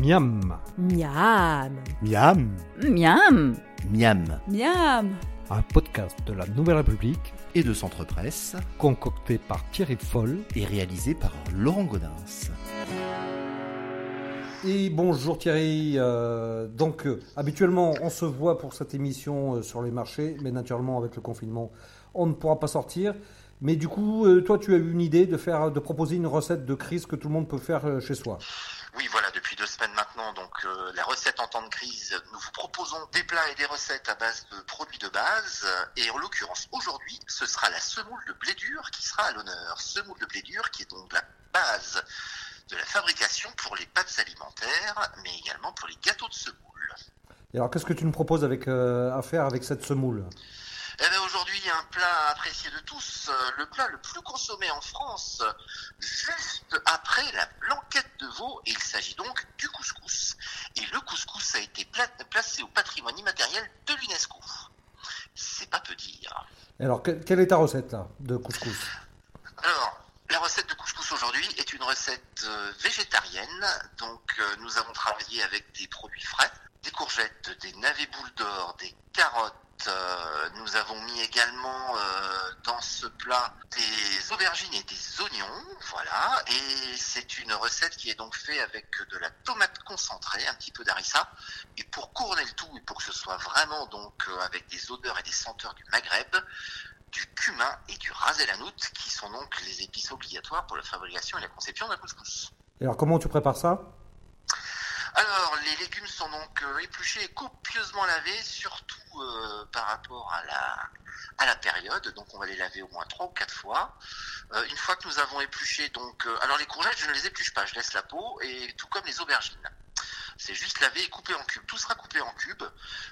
Miam, Miam. Miam. Miam Miam. Miam un podcast de la Nouvelle République Et de Centre Presse concocté par Thierry Foll. et réalisé par Laurent Godin. Et bonjour Thierry. Euh, donc euh, habituellement on se voit pour cette émission euh, sur les marchés, mais naturellement avec le confinement on ne pourra pas sortir. Mais du coup, euh, toi tu as eu une idée de faire, de proposer une recette de crise que tout le monde peut faire euh, chez soi? Oui, voilà, deux semaines maintenant, donc euh, la recette en temps de crise, nous vous proposons des plats et des recettes à base de produits de base. Et en l'occurrence, aujourd'hui, ce sera la semoule de blé dur qui sera à l'honneur. Semoule de blé dur qui est donc la base de la fabrication pour les pâtes alimentaires, mais également pour les gâteaux de semoule. Et alors qu'est-ce que tu nous proposes avec, euh, à faire avec cette semoule? Eh bien, aujourd'hui, un plat apprécié de tous, euh, le plat le plus consommé en France, juste après la blanquette de veau, et il s'agit donc du couscous. Et le couscous a été pla- placé au patrimoine immatériel de l'UNESCO. C'est pas peu dire. Alors que- quelle est ta recette là de couscous? Alors, la recette de couscous aujourd'hui est une recette euh, végétarienne. Donc, euh, nous avons travaillé avec des produits frais, des courgettes, des navets boules d'or, des carottes. euh, nous avons mis également euh, dans ce plat des aubergines et des oignons. Voilà. Et c'est une recette qui est donc faite avec de la tomate concentrée, un petit peu d'harissa. Et pour couronner le tout et pour que ce soit vraiment donc euh, avec des odeurs et des senteurs du Maghreb, du cumin et du ras el hanout, qui sont donc les épices obligatoires pour la fabrication et la conception d'un couscous. Et alors comment tu prépares ça? Alors, les légumes sont donc euh, épluchés et copieusement lavés, surtout euh, par rapport à la, période. Donc, on va les laver au moins trois ou quatre fois. Euh, une fois que nous avons épluché, donc, alors les courgettes, je ne les épluche pas, je laisse la peau, et tout comme les aubergines. C'est juste lavé et coupé en cubes. Tout sera coupé en cubes.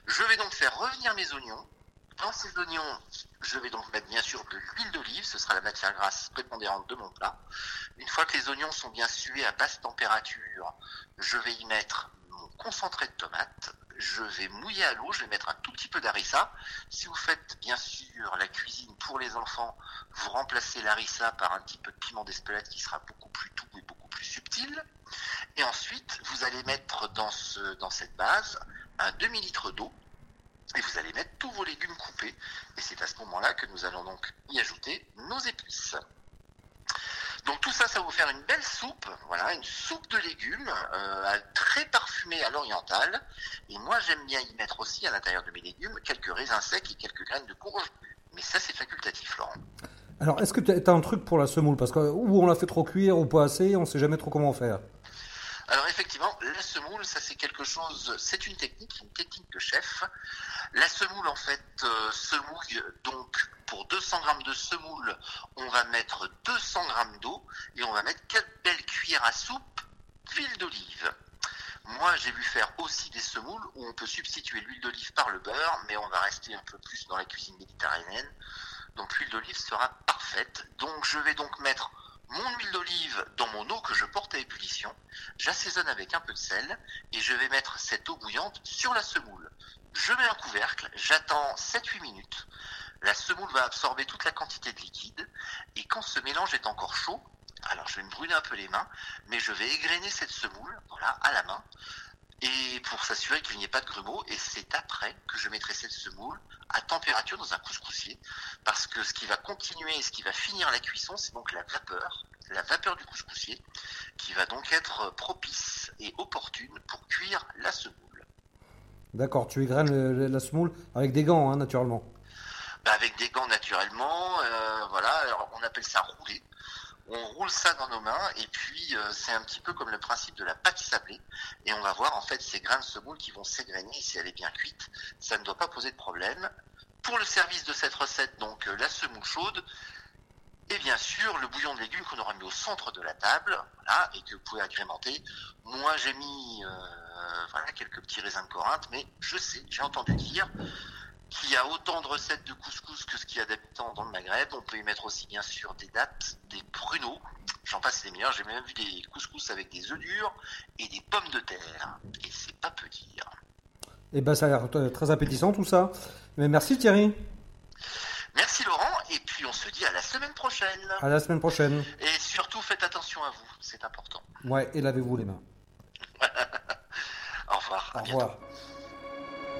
Je vais donc faire revenir mes oignons. Dans ces oignons, je vais donc mettre bien sûr de l'huile d'olive, ce sera la matière grasse prépondérante de mon plat. Une fois que les oignons sont bien sués à basse température, je vais y mettre mon concentré de tomate, je vais mouiller à l'eau, je vais mettre un tout petit peu d'harissa. Si vous faites bien sûr la cuisine pour les enfants, vous remplacez l'harissa par un petit peu de piment d'Espelette qui sera beaucoup plus doux et beaucoup plus subtil. Et ensuite, vous allez mettre dans, dans cette base un demi-litre d'eau et vous allez mettre tous vos légumes coupés. Et c'est à ce moment-là que nous allons donc y ajouter nos épices. Donc tout ça, ça va vous faire une belle soupe, voilà, une soupe de légumes euh, très parfumée à l'oriental. Et moi, j'aime bien y mettre aussi à l'intérieur de mes légumes quelques raisins secs et quelques graines de courge. Mais ça, c'est facultatif, Laurent. Alors est-ce que tu as un truc pour la semoule? Parce que ou on la fait trop cuire ou pas assez, on sait jamais trop comment faire. Alors effectivement, la semoule, ça c'est quelque chose, c'est une technique, une technique de chef. La semoule en fait euh, se mouille donc pour 200 grammes de semoule, on va mettre 200 grammes d'eau et on va mettre quatre belles cuillères à soupe d'huile d'olive. Moi, j'ai vu faire aussi des semoules où on peut substituer l'huile d'olive par le beurre, mais on va rester un peu plus dans la cuisine méditerranéenne. Donc l'huile d'olive sera parfaite. Donc je vais donc mettre mon huile d'olive dans mon eau que je porte à ébullition. J'assaisonne avec un peu de sel et je vais mettre cette eau bouillante sur la semoule. Je mets un couvercle, j'attends 7-8 minutes. La semoule va absorber toute la quantité de liquide et quand ce mélange est encore chaud, alors je vais me brûler un peu les mains, mais je vais égrener cette semoule voilà, à la main et pour s'assurer qu'il n'y ait pas de grumeaux. Et c'est après que je mettrai cette semoule à température dans un couscoussier parce que ce qui va continuer et ce qui va finir la cuisson, c'est donc la vapeur, la vapeur du couscoussier qui va donc être propice et opportune pour cuire la semoule. D'accord, tu le- la semoule avec des gants, hein, naturellement. Bah, avec des gants naturellement, euh, voilà, alors on appelle ça rouler. On roule ça dans nos mains et puis euh, c'est un petit peu comme le principe de la pâte sablée et on va voir en fait ces grains de semoule qui vont s'égrener si elle est bien cuite, ça ne doit pas poser de problème. Pour le service de cette recette, donc euh, la semoule chaude et bien sûr le bouillon de légumes qu'on aura mis au centre de la table, et que vous pouvez agrémenter. Moi j'ai mis euh, voilà quelques petits raisins de Corinthe, mais je sais, j'ai entendu dire qu'il y a autant de recettes de couscous que ce qu'il y a d'habitants dans le Maghreb. On peut y mettre aussi bien sûr des dattes, des pruneaux, j'en passe les meilleurs. J'ai même vu des couscous avec des œufs durs et des pommes de terre. Et c'est pas peu dire. Et ben ça a l'air euh, très appétissant tout ça. Mais merci Thierry. Merci Laurent, et puis on se dit à la semaine prochaine. À la semaine prochaine. Et surtout faites attention à vous, c'est important. Ouais, et lavez-vous les mains. Au revoir.